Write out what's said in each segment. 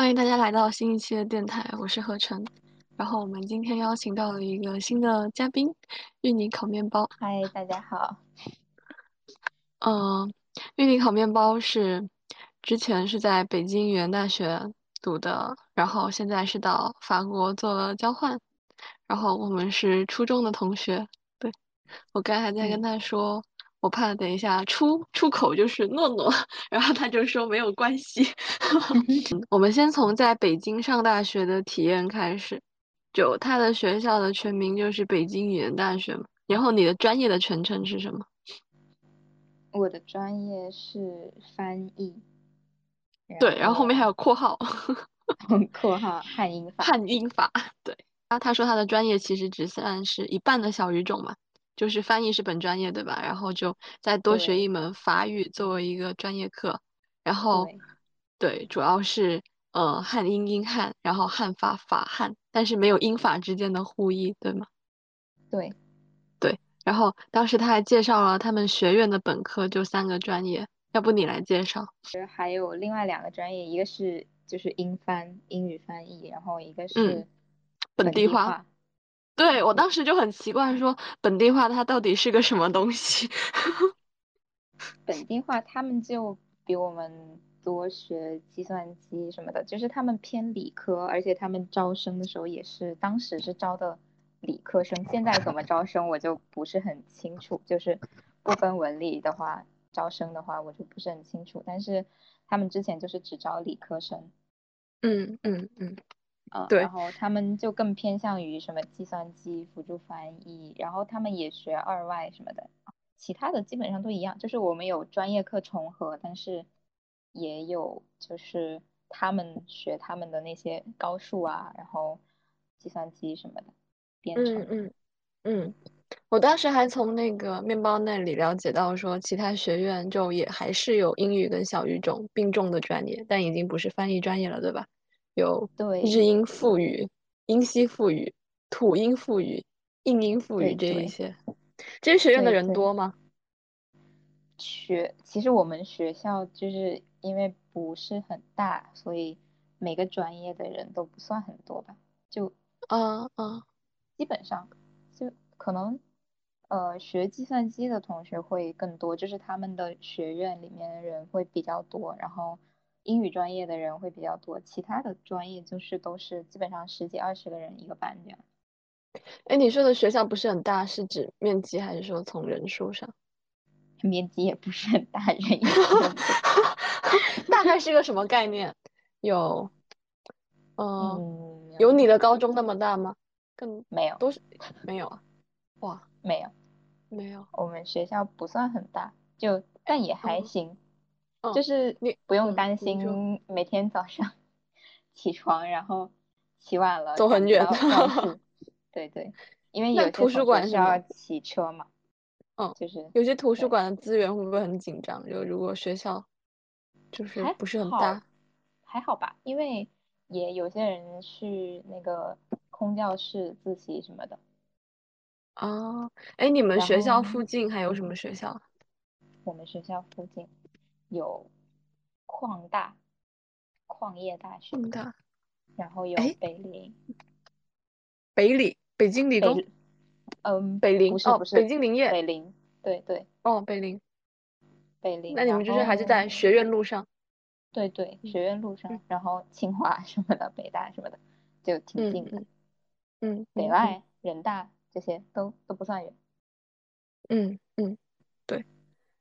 欢迎大家来到新一期的电台，我是何晨。然后我们今天邀请到了一个新的嘉宾，芋泥烤面包。嗨，大家好。嗯，芋泥烤面包是之前是在北京语言大学读的，然后现在是到法国做了交换。然后我们是初中的同学。对，我刚还在跟他说。我怕等一下出出口就是诺诺，然后他就说没有关系。我们先从在北京上大学的体验开始，就他的学校的全名就是北京语言大学嘛。然后你的专业的全称是什么？我的专业是翻译。对，然后后面还有括号，括号汉英法。汉英法，对。他他说他的专业其实只算是一半的小语种嘛。就是翻译是本专业对吧？然后就再多学一门法语作为一个专业课，然后对，主要是呃汉英英汉，然后汉法法汉，但是没有英法之间的互译，对吗？对，对。然后当时他还介绍了他们学院的本科就三个专业，要不你来介绍？还有另外两个专业，一个是就是英翻英语翻译，然后一个是本地化。对我当时就很奇怪，说本地化它到底是个什么东西？本地化他们就比我们多学计算机什么的，就是他们偏理科，而且他们招生的时候也是当时是招的理科生，现在怎么招生我就不是很清楚，就是不分文理的话招生的话我就不是很清楚，但是他们之前就是只招理科生。嗯嗯嗯。嗯，然后他们就更偏向于什么计算机辅助翻译，然后他们也学二外什么的，其他的基本上都一样，就是我们有专业课重合，但是也有就是他们学他们的那些高数啊，然后计算机什么的编程。嗯嗯嗯，我当时还从那个面包那里了解到说，其他学院就也还是有英语跟小语种并重的专业，但已经不是翻译专业了，对吧？有对日音复语、英西复语、土音复语、印音复语这一些，这些学院的人多吗？学其实我们学校就是因为不是很大，所以每个专业的人都不算很多吧。就啊啊，基本上就可能呃学计算机的同学会更多，就是他们的学院里面的人会比较多，然后。英语专业的人会比较多，其他的专业就是都是基本上十几二十个人一个班这样。哎，你说的学校不是很大，是指面积还是说从人数上？面积也不是很大，人也很多。大概是个什么概念？有，嗯，有你的高中那么大吗？更没有，都是没有啊。哇，没有，没有。我们学校不算很大，就但也还行。就是你不用担心每天早上 起床，然后起晚了走很远。对对，因为有图书馆是要骑车嘛。嗯，就是有些图书馆的资源会不会很紧张？就如果学校就是不是很大，还好吧，因为也有些人去那个空教室自习什么的。哦，哎，你们学校附近还有什么学校？我们学校附近。有矿大，矿业大学，大，然后有北林，北理，北京理工，嗯，北林，不不是，北京林业，北林，对对，哦，北林，北林，那你们就是还是在学院路上，对对，学院路上，然后清华什么的，北大什么的，就挺近的，嗯，北外、人大这些都都不算远，嗯嗯，对。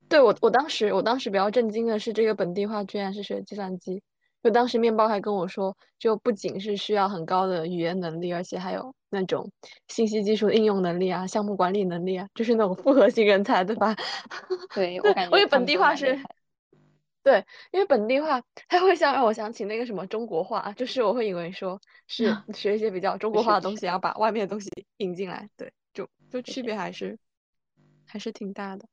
对我，我当时我当时比较震惊的是，这个本地化居然是学计算机。就当时面包还跟我说，就不仅是需要很高的语言能力，而且还有那种信息技术应用能力啊、项目管理能力啊，就是那种复合型人才，对吧？对，我感觉。因为本地化是，对，因为本地化它会像让我想起那个什么中国化，就是我会以为说是 学一些比较中国化的东西，然后把外面的东西引进来。对，就就区别还是还是挺大的。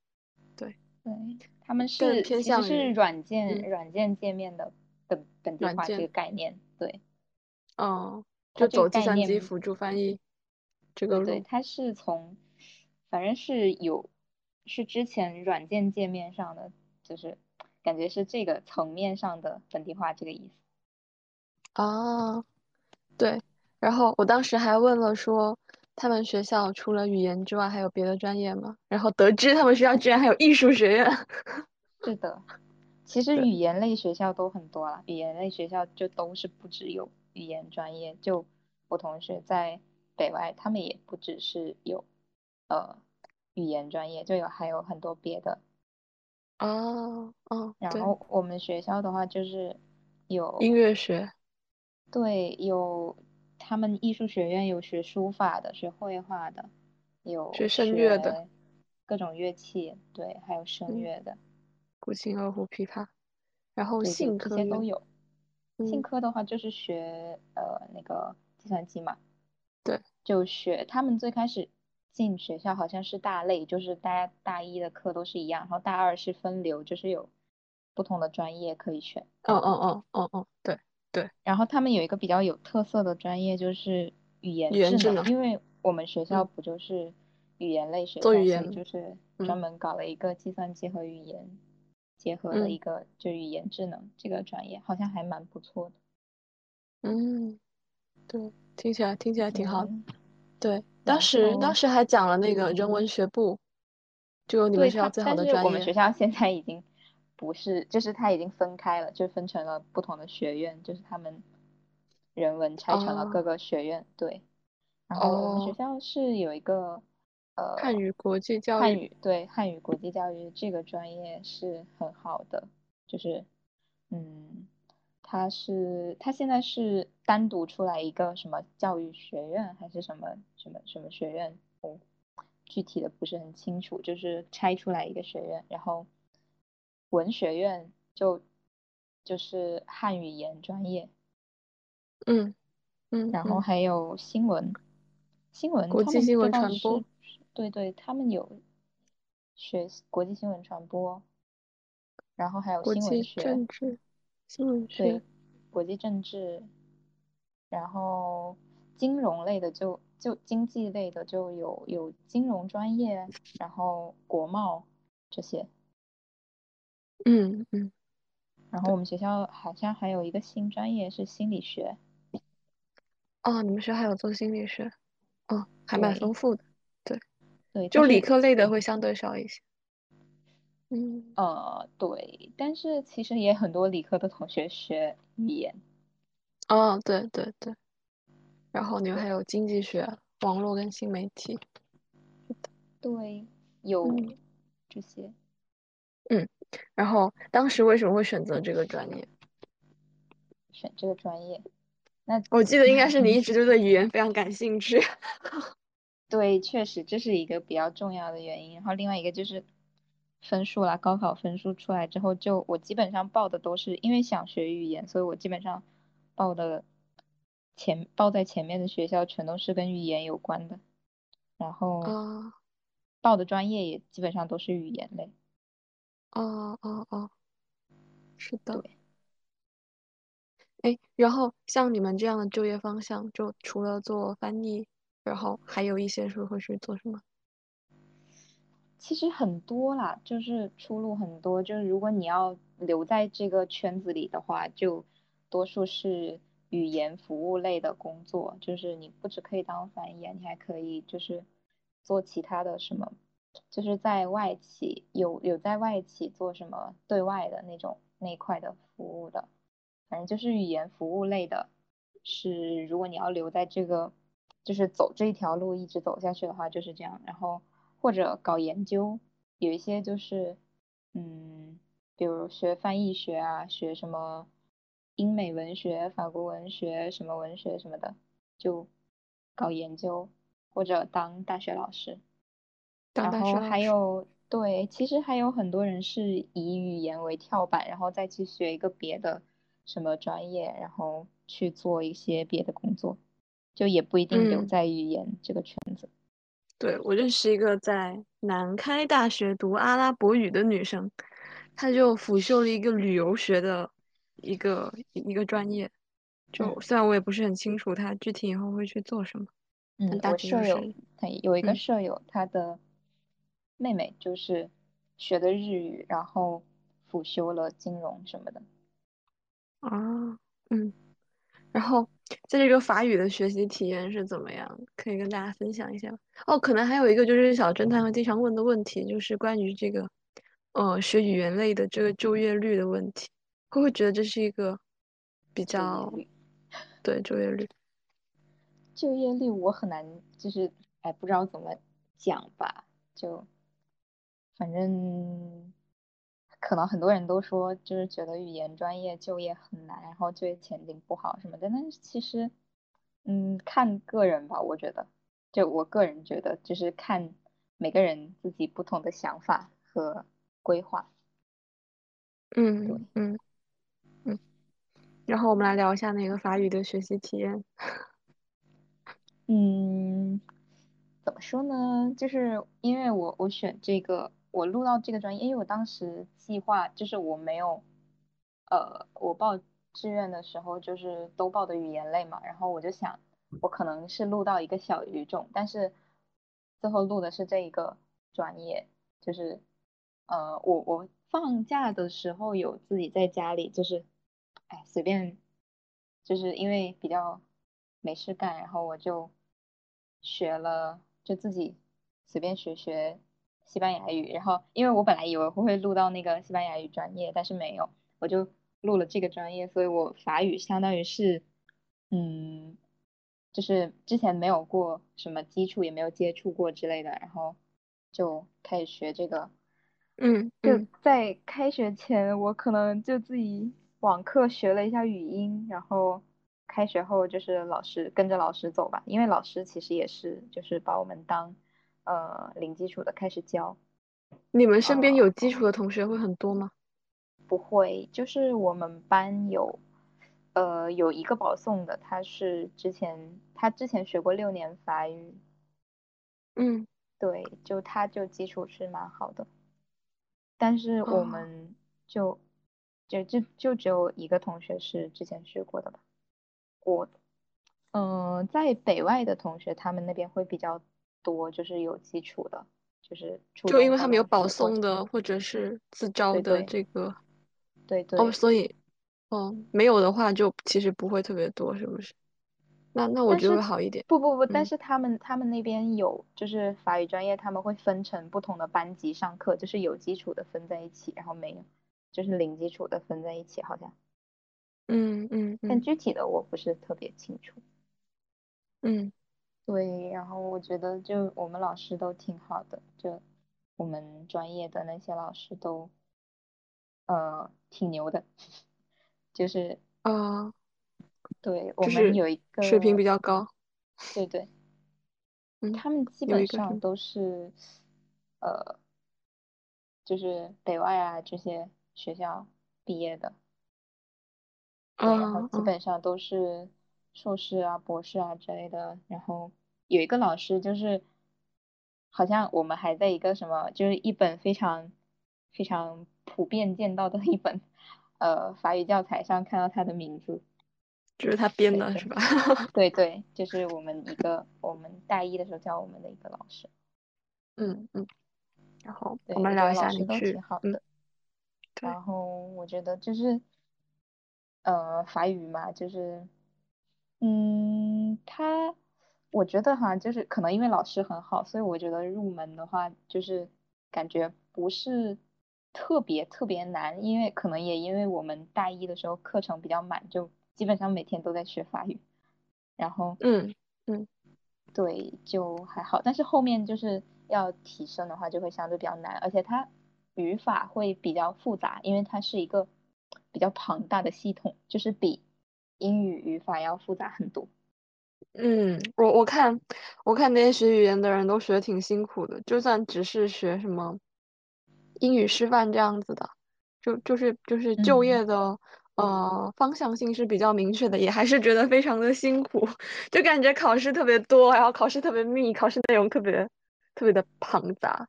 对。对，他们是其实是软件软件界面的本本地化这个概念，对，哦，就走计算机辅助翻译这个路，对，它是从反正是有是之前软件界面上的，就是感觉是这个层面上的本地化这个意思。哦，对。然后我当时还问了说，他们学校除了语言之外还有别的专业吗？然后得知他们学校居然还有艺术学院。是的，其实，语言类学校都很多了，语言类学校就都是不只有语言专业，就我同学在北外，他们也不只是有呃语言专业，就有还有很多别的。哦哦，然，后我们学校的话就是有音，乐学，对，有他们艺术学院有学书法的，学绘画的，有学声乐的，各种乐器，对，还有声嗯，乐的。古琴、二胡、琵琶，然后信这科院，些都有。信嗯，科的话就是学呃那个计算机嘛，对，就学他们最开始进学校好像是大类，就是大家大一的课都是一样，然后大二是分流，就是有不同的专业可以选。嗯嗯嗯嗯嗯，对对，然后他们有一个比较有特色的专业就是语言智能，语言智能，因为我们学校嗯，不就是语言类学做语言，就是专嗯门搞了一个计算机和语言结合的嗯一个就语言智能这个专业，好像还蛮不错的。嗯，对，听起来听起来挺好的。对，对，当时当时还讲了那个人文学部，就你们，学校最好但是我们的专业。学校现在已经不是，就是它已经分开了，就分成了不同的学院，就是他们人文拆成了各哦个学院。对，然后我们学哦，校是有一个呃汉语国际教育，汉语，对，汉语国际教育这个专业是很好的，就是嗯，它是它现在是单独出来一个什么教育学院还是什么什么什么学院，我具体的不是很清楚，就是拆出来一个学院，然后文学院就就是汉语言专业，嗯嗯嗯，然后。还有新闻，新闻国际新闻，传播，对对，他们有学国际新闻传播，然后还有新闻学，政治，新闻学，对，国际政治，然后金融类的就就经济类的就有有金融专业，然后国贸这些，嗯嗯，然后我们学校好像还有一个新专业是心理学，哦，你们学校还有做心理学，哦，还蛮丰富的。对，对，就理科类的会相对少一些。嗯，呃对，但是其实也很多理科的同学学语言，哦，对对对，然后你们还有经济学、网络跟新媒体。对，有嗯这些。嗯，然后当时为什么会选择这个专业？选这个专业。那我记得应该是你一直就对语言非常感兴趣。对，确实这是一个比较重要的原因。然后另外一个就是分数啦，高考分数出来之后就，我基本上报的都是因为想学语言，所以我基本上报的前报在前面的学校全都是跟语言有关的，然后啊报的专业也基本上都是语言类。哦哦哦，是的。对。哎，然后像你们这样的就业方向，就除了做翻译，然后还有一些是会去做什么？其实很多啦，就是出路很多。就是如果你要留在这个圈子里的话，就多数是语言服务类的工作。就是你不只可以当翻译啊，你还可以就是做其他的什么，就是在外企有有在外企做什么对外的那种那块的服务的。反正就是语言服务类的，是如果你要留在这个，就是走这一条路一直走下去的话，就是这样。然后或者搞研究，有一些就是，嗯，比如学翻译学啊，学什么英美文学、法国文学、什么文学什么的，就搞研究或者当大学老师。当然后？还有，对，其实还有很多人是以语言为跳板，然后再去学一个别的什么专业，然后去做一些别的工作，就也不一定留嗯，在语言这个圈子。对，我认识一个在南开大学读阿拉伯语的女生，她就辅修了一个旅游学的一个一个专业。就嗯虽然我也不是很清楚她具体以后会去做什么，但嗯，大我舍友致就是，他有一个嗯舍友，她的妹妹就是学的日语，然后辅修了金融什么的。啊嗯。然后在这个法语的学习体验是怎么样？可以跟大家分享一下哦，可能还有一个就是小侦探会经常问的问题，就是关于这个，呃，学语言类的这个就业率的问题，会不会觉得这是一个比较，对，就业率？就业率我很难，就是哎，不知道怎么讲吧，就反正可能很多人都说，就是觉得语言专业就业很难，然后就业前景不好什么的。但是其实，嗯，看个人吧，我觉得，就我个人觉得，就是看每个人自己不同的想法和规划。对，嗯嗯嗯。然后我们来聊一下那个法语的学习体验。嗯，怎么说呢？就是因为我我选这个，我录到这个专业，因为我当时计划就是我没有，呃，我报志愿的时候就是都报的语言类嘛，然后我就想我可能是录到一个小语种，但是最后录的是这一个专业，就是呃，我我放假的时候有自己在家里就是，哎，随便，就是因为比较没事干，然后我就。学了就自己随便学学西班牙语，然后因为我本来以为我会录到那个西班牙语专业，但是没有，我就录了这个专业，所以我法语相当于是，嗯，就是之前没有过什么基础，也没有接触过之类的，然后就开始学这个，嗯就在开学前，我可能就自己网课学了一下语音，然后。开学后就是老师跟着老师走吧，因为老师其实也是就是把我们当呃零基础的开始教。你们身边呃，有基础的同学会很多吗？不会，就是我们班有呃有一个保送的，他是之前他之前学过六年法语，嗯，对，就他就基础是蛮好的，但是我哦，们就就就就只有一个同学是之前学过的吧。我嗯，在北外的同学，他们那边会比较多，就是有基础的，就是就因为他们有保。送的或者是自招的这个，对，对哦，所以哦没有的话就其实不会特别多，是不是？那那我觉得会好一点。不不不，但嗯是他们他们那边有，就是法语专业他们会分成不同的班级上课，就是有基础的分在一起，然后没有，就是零基础的分在一起，好像。嗯嗯但嗯具体的我不是特别清楚。嗯，对，然后我觉得就我们老师都挺好的，就我们专业的那些老师都呃挺牛的，就是啊，对我们有一个水平，比较高。对对，嗯，他们基？本上都是呃就是北外啊这些学校毕业的，对，然后基本上都是硕士啊、博士啊之类的。然后有一个老师就是，好像我们还在一个什么，就是一本非常非常普遍见到的 一本呃法语教材上看到他的名字。就是他编的是吧？对 对，就是我们一个我们大一的时候教我们的一个老师。嗯嗯，然后我们聊一下老师都你去，嗯，挺好的。对，然后我觉得就是呃法语嘛，就是。嗯，他，我觉得哈，就是可能因为老师很好，所以我觉得入门的话，就是感觉不是特别特别难，因为可能也因为我们大一的时候课程比较满，就基本上每天都在学法语，然后嗯嗯。对，就还好，但是后面就是要提升的话，就会相对比较难，而且它语法会比较复杂，因为它是一个比较庞大的系统，就是比英语语法要复杂很多。嗯，我我看我看那些学语言的人都学的挺辛苦的，就算只是学什么英语师范这样子的，就就是就是就嗯。业的呃方向性是比较明确的，也还是觉得非常的辛苦，就感觉考试特别多，然后考试特别密，考试内容特别特别的庞杂，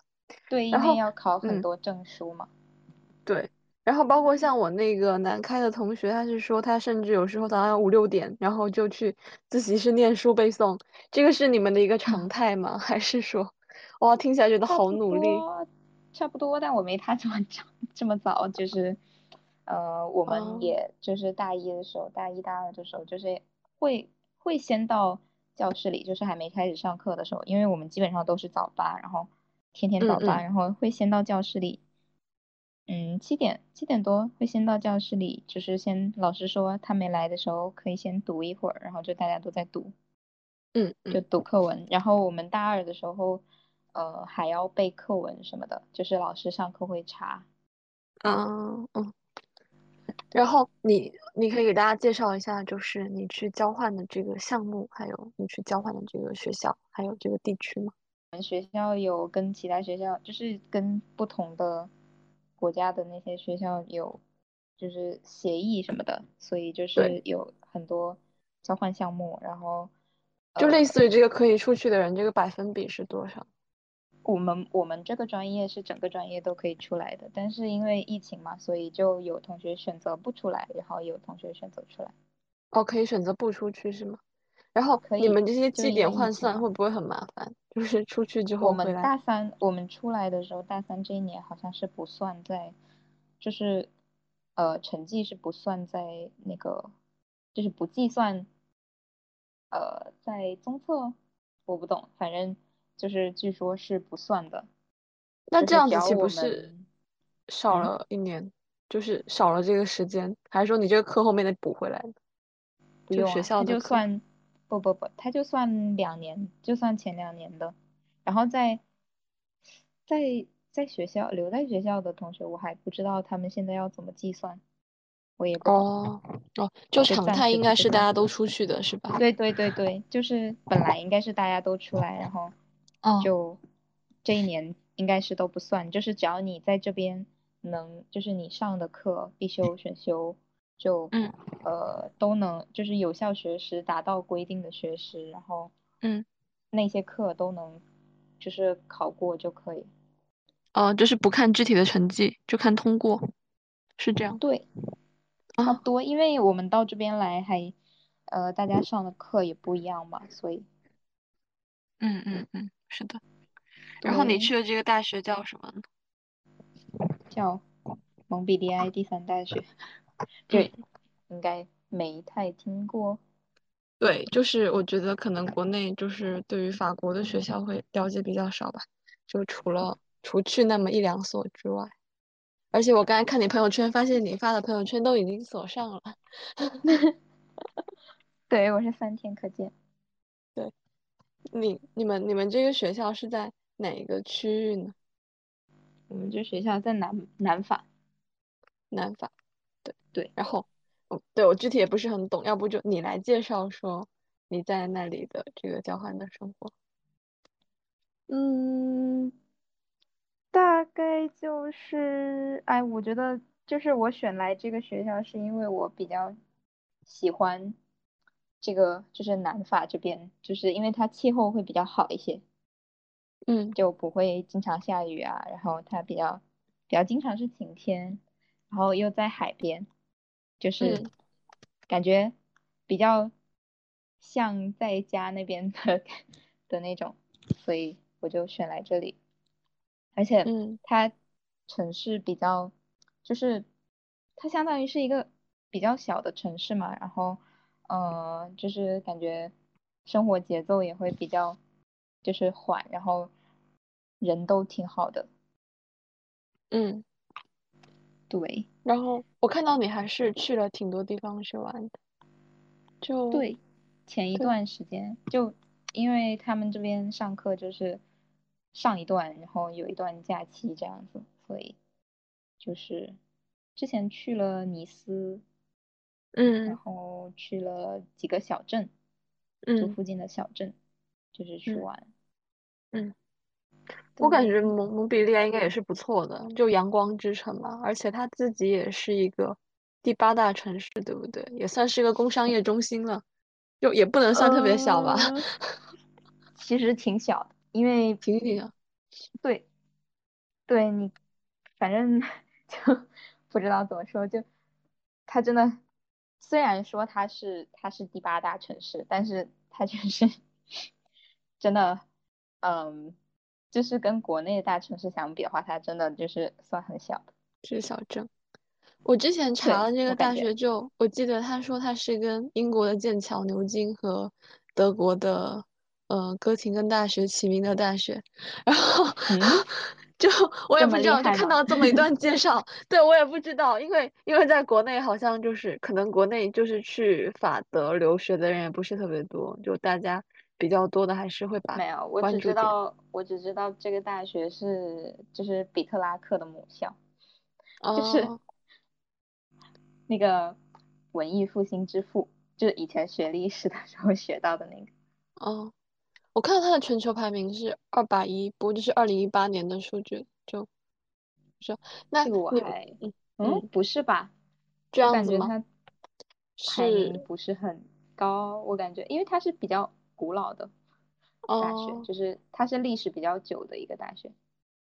对，因然后为要考很嗯。多证书嘛。对，然后包括像我那个南开的同学，他是说他甚至有时候早上五六点，然后就去自习室念书背诵。这个是你们的一个常 态吗？还是说，哇，听起来觉得好努力，差不多，但我没他这么早，这么早，就是，呃，我们啊？也就是大一的时候，大一大二的时候，就是会会先到教室里，就是还没开始上课的时候，因为我们基本上都是早八，然后天天早八，嗯嗯然后会先到教室里。嗯，七点七点多会先到教室里，就是先老师说他没来的时候可以先读一会儿，然后就大家都在读，嗯就嗯读课文。然后我们大二的时候，呃，还要背课文什么的，就是老师上课会查。嗯嗯。然后你你可以给大家介绍一下，就是你去交换的这个项目，还有你去交换的这个学校，还有这个地区吗？我们学校有跟其他学校，就是跟不同的国家的那些学校有，就是协议什么的，所以就，是有很多交换项目。然后，就类呃，似于这个可以出去的人，这个百分比是多少？我们我们这个专业是整个专业都可以出来的，但是因为疫情嘛，所以就有同学选择不出来，然后有同学选择出来。哦，可以选择不出去是吗？然后可以，你们这些绩点换。算会不会很麻烦？就是出去之后我们大三，我们出来的时候，大三这一年好像是不算在，就是，呃，成绩是不算在那个，就是不计算，呃，在综测，我不懂，反正就是据说是不算的，那这样子岂不是少嗯，了一年？就是少了这个时间，还是说你这个课后面得补回来的？就学不用啊，他校的？就算，不不不，他就算两年，就算前两年的，然后在在在学校留在学校的同学，我还不知道他们现在要怎么计算，我也不懂，哦哦，就常态应该。是大家都出去的是吧？对对对对，就是本来应该是大家都出来，然后哦，就这一年应该是都不算，就是只要你在这边能，就是你上的课必修选修就嗯呃都能，就是有效学时达到规定的学时，然后嗯，那些课都能就是考过就可以。哦，就是不看具体的成绩，就看通过，是这样对，差不啊？多，因为我们到这边来还呃大家上的课也不一样嘛，所以嗯嗯嗯，是的。然后你去的这个大学叫什么呢？叫蒙彼利埃第三大学。就嗯，应该没太听过。对，就是我觉得可能国内就是对于法国的学校会了解比较少吧，就除了除去那么一两所之外，而且我刚才看你朋友圈，发现你发的朋友圈都已经锁上了。对，我是三天可见。对，你你们你们这个学校是在哪一个区域呢？我们这学校在南南法。南法。对，然后，嗯，对我具体也不是很懂，要不就你来介绍说你在那里的这个交换的生活。嗯，大概就是，哎，我觉得就是我选来这个学校是因为我比较喜欢这个，就是南法这边，就是因为它气候会比较好一些，嗯就不会经常下雨啊，然后它比较比较经常是晴天，然后又在海边，就是嗯感觉比较像在家那边的的那种，所以我就选来这里。而且嗯它城市比较，就是它相当于是一个比较小的城市嘛，然后呃，就是感觉生活节奏也会比较就是缓，然后人都挺好的，嗯。对然后我看到你还是去了挺多地方去玩的，就对。前一，段时间就因为他们这边上课就是上一段，然后有一段假期这样子，所以就是之前去了尼斯，嗯然嗯后去了几个小镇，就嗯附近的小镇，就是去嗯玩。嗯，我感觉，蒙蒙彼利埃应该也是不错的，就阳光之城嘛，而且它自己也是一个第八大城市，对不对？也算是一个工商业中心了，就也不能算特别小吧，呃，其实挺小的，因为挺挺对对你，反正 就不知道怎么说，就它真的，虽然说它是它是第八大城市，但是它就是 真的，嗯，就是跟国内的大城市相比的话，它真的就是算很小的。是小镇。我之前查了对这个大学就，我记得他说他是跟英国的剑桥、牛津和德国的呃哥廷根大学齐名的大学，然后嗯，就我也不知道，就？看到这么一段介绍，对我也不知道，因为因为在国内好像就是可能国内就是去法德留学的人也不是特别多，就大家比较多的还是会把没有，我只知道我只知道这个大学是就是比特拉克的母校，就是哦那个文艺复兴之父，就是以前学历史的时候学到的那个。哦。我看到他的全球排名是二百一，不过这是二零一八年的数据，就说那个我还，嗯嗯，嗯不是吧？这我样子吗？感觉它排名是不是很高，我感觉，因为他是比较古老的大学，哦，就是它是历史比较久的一个大学。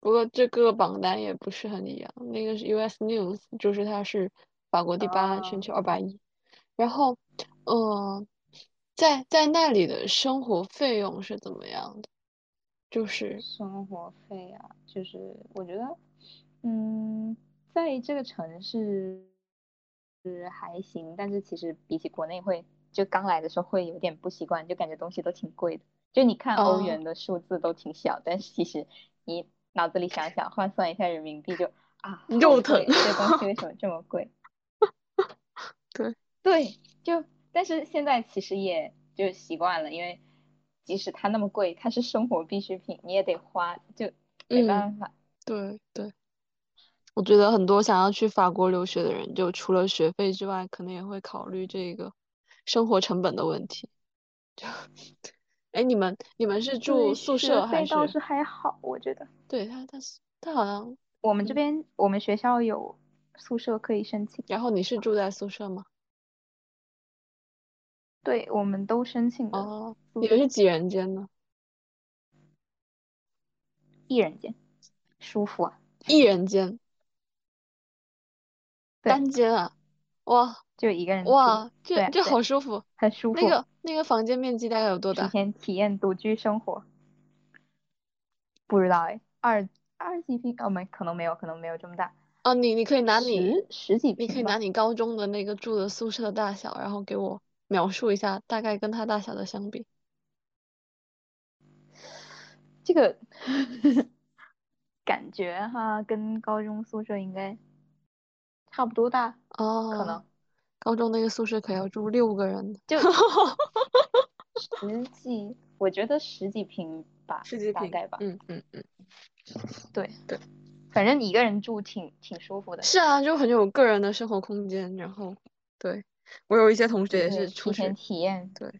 不过这个榜单也不是很一样，那个是 US News，就是它是法国第八，全哦，球二百一，然后嗯、在在那里的生活费用是怎么样的？就是生活费啊，就是我觉得，嗯，在这个城市是还行，但是其实比起国内会，就刚来的时候会有点不习惯，就感觉东西都挺贵的。就你看欧啊元的数字都挺小，但是其实你脑子里想想，换算一下人民币就啊，肉疼，这东西为什么 这么贵？对，对，就但是现在其实也就习惯了，因为即使它那么贵，它是生活必需品，你也得花，就没嗯，办法。对对。我觉得很多想要去法国留学的人，就除了学费之外，可能也会考虑这个生活成本的问题。就，哎，你们你们是住，宿舍还是？倒是还好，我觉得。对他他是他好像，我们这嗯，边我们学校有宿舍可以申请，然后你是住在宿舍吗？对，我们都申请了哦，你们是几人间呢？一人间，舒服啊。一人间，单间啊？哇就一个人住。哇，这这好舒服。很舒服，那个那个房间面积大概有多提大？前体验独居生活。不知道哎，二二几平？哦，没，可能没有，可能没有这么大，哦，你你可以拿你，十十几你可以。拿你高中的那个住的宿舍的大小，然后给我描述一下，大概跟它大小的相比。这个 感觉哈，跟高中宿舍应该差不多大哦，可哦，能高中那个宿舍可要住六个人，就十几，我觉得十几平吧，十几平。大概吧。嗯嗯嗯，对，对，反正你一个人住挺挺舒服的。是啊，就很有个人的生活空间。然后，对，我有一些同学也，是出去，体验。对，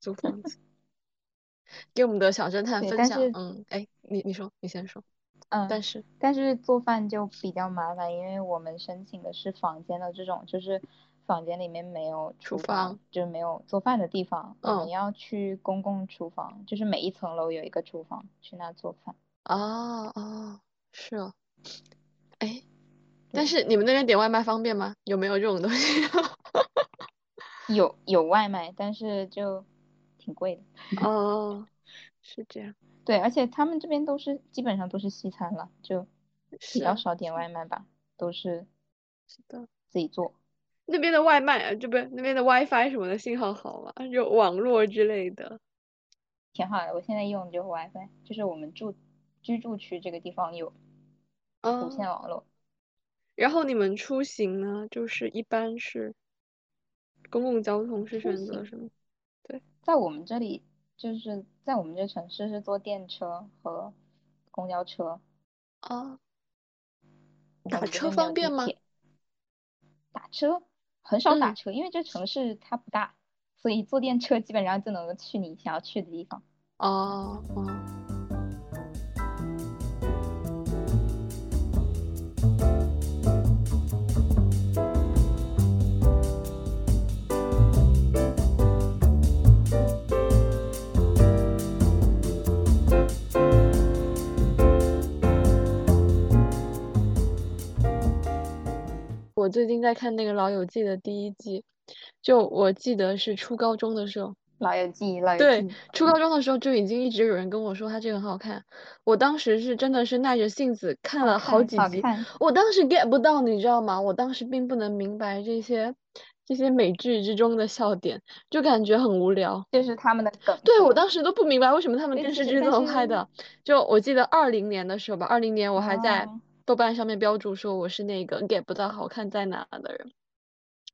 租房子，给我们的小侦探，分享。嗯，哎，你你说，你先说。嗯，但是，但是做饭就比较麻烦，因为我们申请的是房间的这种，就是房间里面没有厨厨房，就是没有做饭的地方，我们嗯，要去公共厨房，就是每一层楼有一个厨房，去那做饭。哦哦，是哦，哎，但，是你们那边点外卖方便吗？有没有这种东西？有有外卖，但是就挺贵的。哦，是这样，对，而且他们这边都是基本上都是西餐了，就比较少点外卖吧，都是是的。自己做。那边的外卖啊，这边那边的 WiFi 什么的信号好吗？就网络之类的。挺好的，我现在用的就是 WiFi，就是我们住居住区这个地方有无线哦，网络。然后你们出行呢，就是一般是公共交通是选择什么？对，在我们这里，就是在我们这城市是坐电车和公交车，啊，打车方便吗？打车很少打嗯，车，因为这城市它不大，所以坐电车基本上就能够去你想要去的地方。哦哦。我最近在看那个《老友记》的第一季，就我记得是初高中的时候，老友记，老友对，初高中的时候就已经一直有人跟我说他这个很好看，我当时是真的是耐着性子看了好几集，我当时 get 不到，你知道吗？我当时并不能明白这些这些美剧之中的笑点，就感觉很无聊。这是他们的梗对，我当时都不明白为什么他们电视剧这其实但是么拍的。就我记得二零年的时候吧，二零年我还在哦，豆瓣上面标注说我是那个 get 不到好看在哪的人。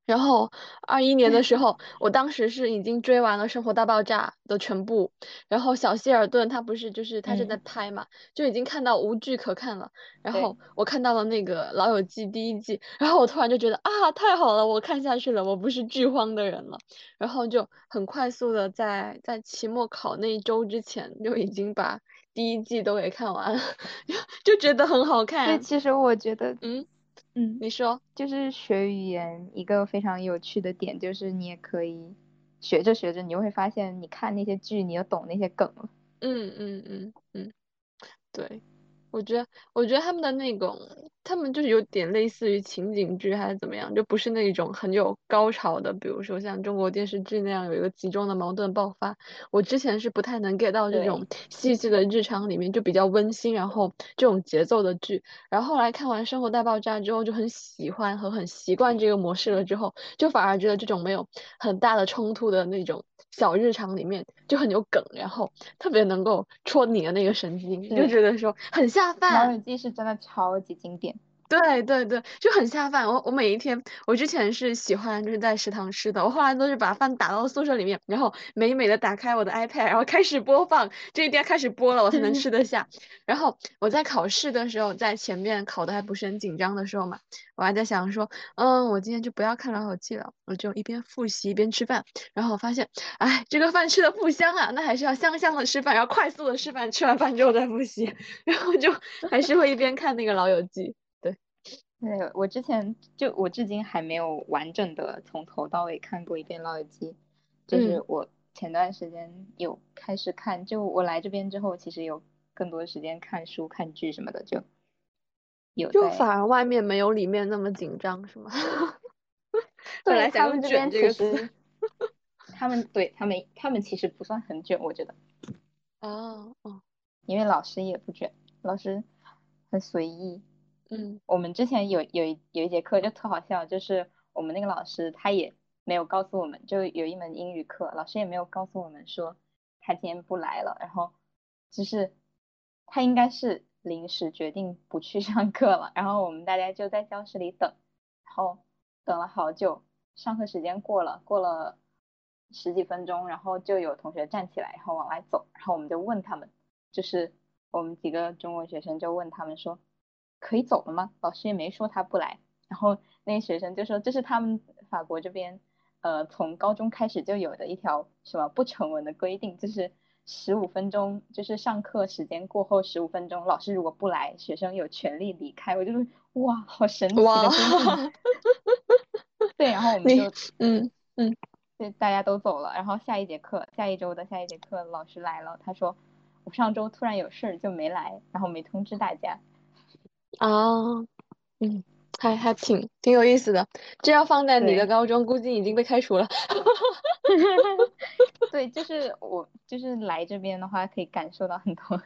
然后二一年的时候，我当时是已经追完了《生活大爆炸》的全部，然后小希尔顿他不是就是他正在嗯，拍嘛，就已经看到无剧可看了。然，后我看到了那个《老友记》第一季，然后我突然就觉得啊，太好了，我看下去了，我不是剧荒的人了。然后就很快速的在在期末考那一周之前就已经把第一季都给看完了，就觉得很好对，看。其实我觉得，嗯，嗯，你说，就是学语言一个非常有趣的点，就是你也可以学着学着，你就会发现，你看那些剧，你就懂那些梗了。嗯嗯嗯嗯，对。我觉得，我觉得他们的那种，他们就是有点类似于情景剧还是怎么样，就不是那种很有高潮的，比如说像中国电视剧那样有一个集中的矛盾爆发。我之前是不太能 get 到这种对，细致的日常里面就比较温馨，然后这种节奏的剧。然后后来看完《生活大爆炸》之后，就很喜欢和很习惯这个模式了，之后就反而觉得这种没有很大的冲突的那种小日常里面就很有梗，然后特别能够戳你的那个神经，就觉得说很下《老饭。友记》是真的超级经典。对对对，就很下饭。我我每一天，我之前是喜欢就是在食堂吃的，我后来都是把饭打到宿舍里面，然后美美的打开我的 iPad，然后开始播放，这一定要开始播了，我才能吃得下。然后我在考试的时候，在前面考的还不是很紧张的时候嘛，我还在想说，嗯，我今天就不要看老友记了，我就一边复习一边吃饭。然后我发现，哎，这个饭吃的不香啊，那还是要香香的吃饭，然后快速的吃饭，吃完饭之后再复习，然后就还是会一边看那个老友记。对。我之前就我至今还没有完整的从头到尾看过一遍《老友记》，就是嗯，我前段时间有开始看，就我来这边之后，其实有更多的时间看书、看剧什么的，就有就。反而外面没有里面那么紧张，是吗？本对，来他们这边“卷”这个词。其实，他们对他们他们其实不算很卷，我觉得，哦哦，因为老师也不卷，老师很随意。嗯我们之前有有一有一节课就特好笑，就是我们那个老师他也没有告诉我们，就有一门英语课，老师也没有告诉我们说他今天不来了，然后就是他应该是临时决定不去上课了，然后我们大家就在教室里等，然后等了好久，上课时间过了，过了十几分钟，然后就有同学站起来，然后往外走，然后我们就问他们，就是我们几个中国学生就问他们说。可以走了吗？老师也没说他不来，然后那些学生就说这是他们法国这边呃从高中开始就有的一条什么不成文的规定，就是十五分钟，就是上课时间过后十五分钟，老师如果不来，学生有权利离开。我就是哇，好神奇的哇，规定。对，然后我们就嗯嗯对大家都走了，然后下一节课，下一周的下一节课老师来了，他说我上周突然有事儿就没来，然后没通知大家。啊，嗯，还还挺挺有意思的。这要放在你的对，高中，估计已经被开除了。对，就是我就是来这边的话，可以感受到很多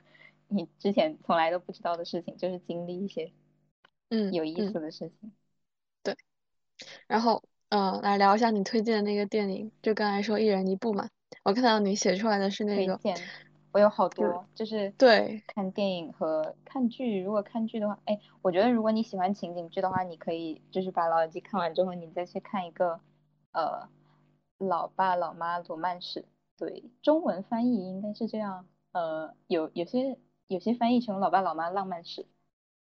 你之前从来都不知道的事情，就是经历一些嗯有意嗯，思的事情。对。然后嗯、呃来聊一下你推荐的那个电影，就刚才说一人一部嘛。我看到你写出来的是那个，我有好多，就是对，看电影和看剧。如果看剧的话，哎，我觉得如果你喜欢情景剧的话，你可以就是把《老友记》看完之后，你再去看一个呃《老爸老妈罗曼史》。对，中文翻译应该是这样。呃，有有些有些翻译成《老爸老妈浪漫史》，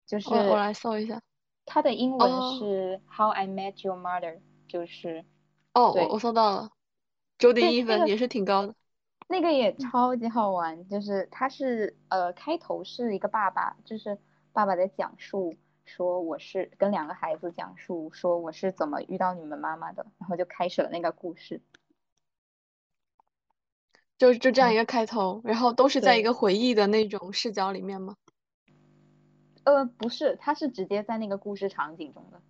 就我我来搜一下。它的英文哦是 How I Met Your Mother，就是哦，我对我搜到了，九点一分也是挺高的。那个也嗯超级好玩，就是他是呃开头是一个爸爸，就是爸爸在讲述说我是跟两个孩子讲述说我是怎么遇到你们妈妈的，然后就开始了那个故事。就就这样一嗯，个开头，然后都是在一，个回忆的那种视角里面吗？呃不是，他是直接在那个故事场景中的，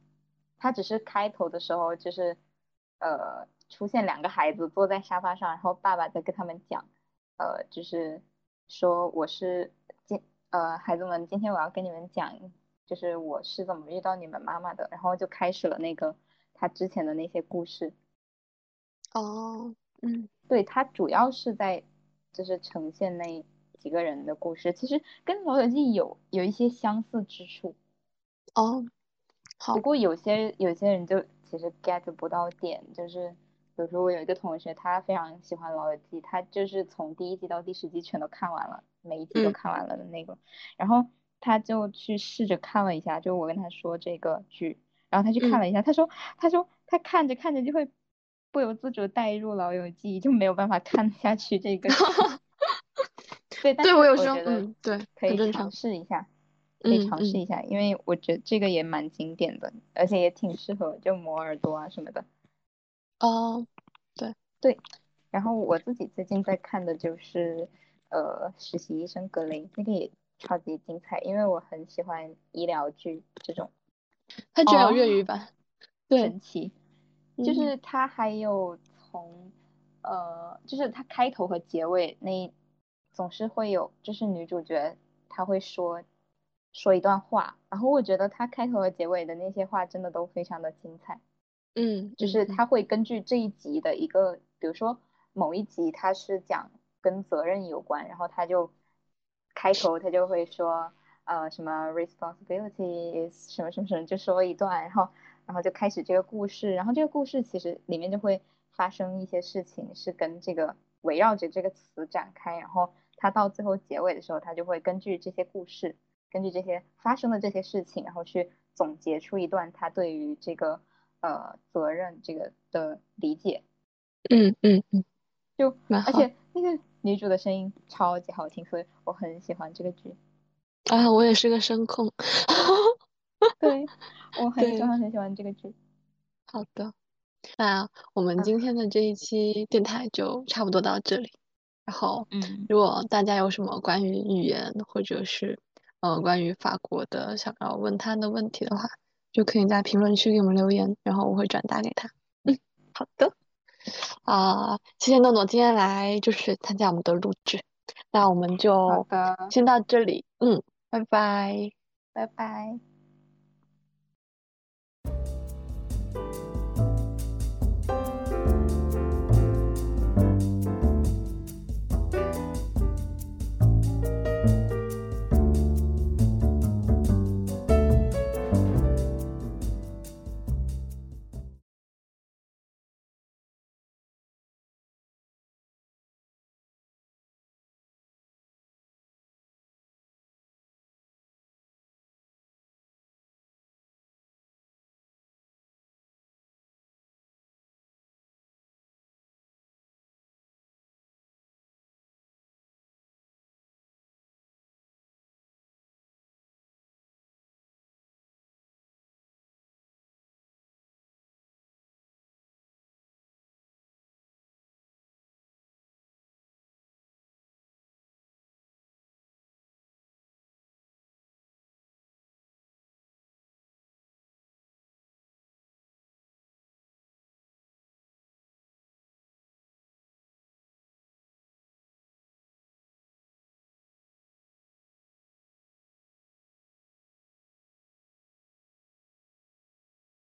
他只是开头的时候就是呃出现两个孩子坐在沙发上，然后爸爸在跟他们讲，呃，就是说我是今呃孩子们，今天我要跟你们讲，就是我是怎么遇到你们妈妈的，然后就开始了那个他之前的那些故事。哦，嗯，对他主要是在就是呈现那几个人的故事，其实跟《老友记》有有一些相似之处。哦，好不，过有些有些人就其实 get 不到点，就是比如说我有一个同学，他非常喜欢《老友记》，他就是从第一季到第十季全都看完了，每一季都嗯看完了的那个。然后他就去试着看了一下，就我跟他说这个剧，然后他去看嗯了一下，他说他说他看着看着就会不由自主带入《老友记》，就没有办法看下去这个剧。对，但对是我有时候，觉得嗯，对，可以尝试一下，可以尝试一下，因为我觉得这个也蛮经典的，而且也挺适合就磨耳朵啊什么的。哦，对。对，然后我自己最近在看的就是呃实习医生格雷，那个也超级精彩，因为我很喜欢医疗剧这种。它居然有粤语哦，版，对，神奇，就嗯是它还有从呃，就是它开头和结尾那总是会有，就是女主角她会说说一段话，然后我觉得它开头和结尾的那些话真的都非常的精彩，嗯就是嗯嗯她会根据这一集的一个，比如说某一集他是讲跟责任有关，然后他就开头他就会说。呃，什么 responsibility is 什么什么什么，就说一段，然后然后就开始这个故事，然后这个故事其实里面就会发生一些事情，是跟这个围绕着这个词展开，然后他到最后结尾的时候，他就会根据这些故事，根据这些发生的这些事情，然后去总结出一段他对于这个呃责任这个的理解，嗯嗯嗯，就而且那个女主的声音超级好听，所以我很喜欢这个剧。啊，我也是个声控，对，我很喜，欢很喜欢这个剧。好的，那我们啊，今天的这一期电台就差不多到这里。然后，嗯，如果大家有什么关于语言或者是呃关于法国的想要问他的问题的话，就可以在评论区给我们留言，然后我会转达给他。嗯，好的，啊、谢谢诺诺今天来就是参加我们的录制，那我们就，先到这里，嗯，拜拜。拜拜。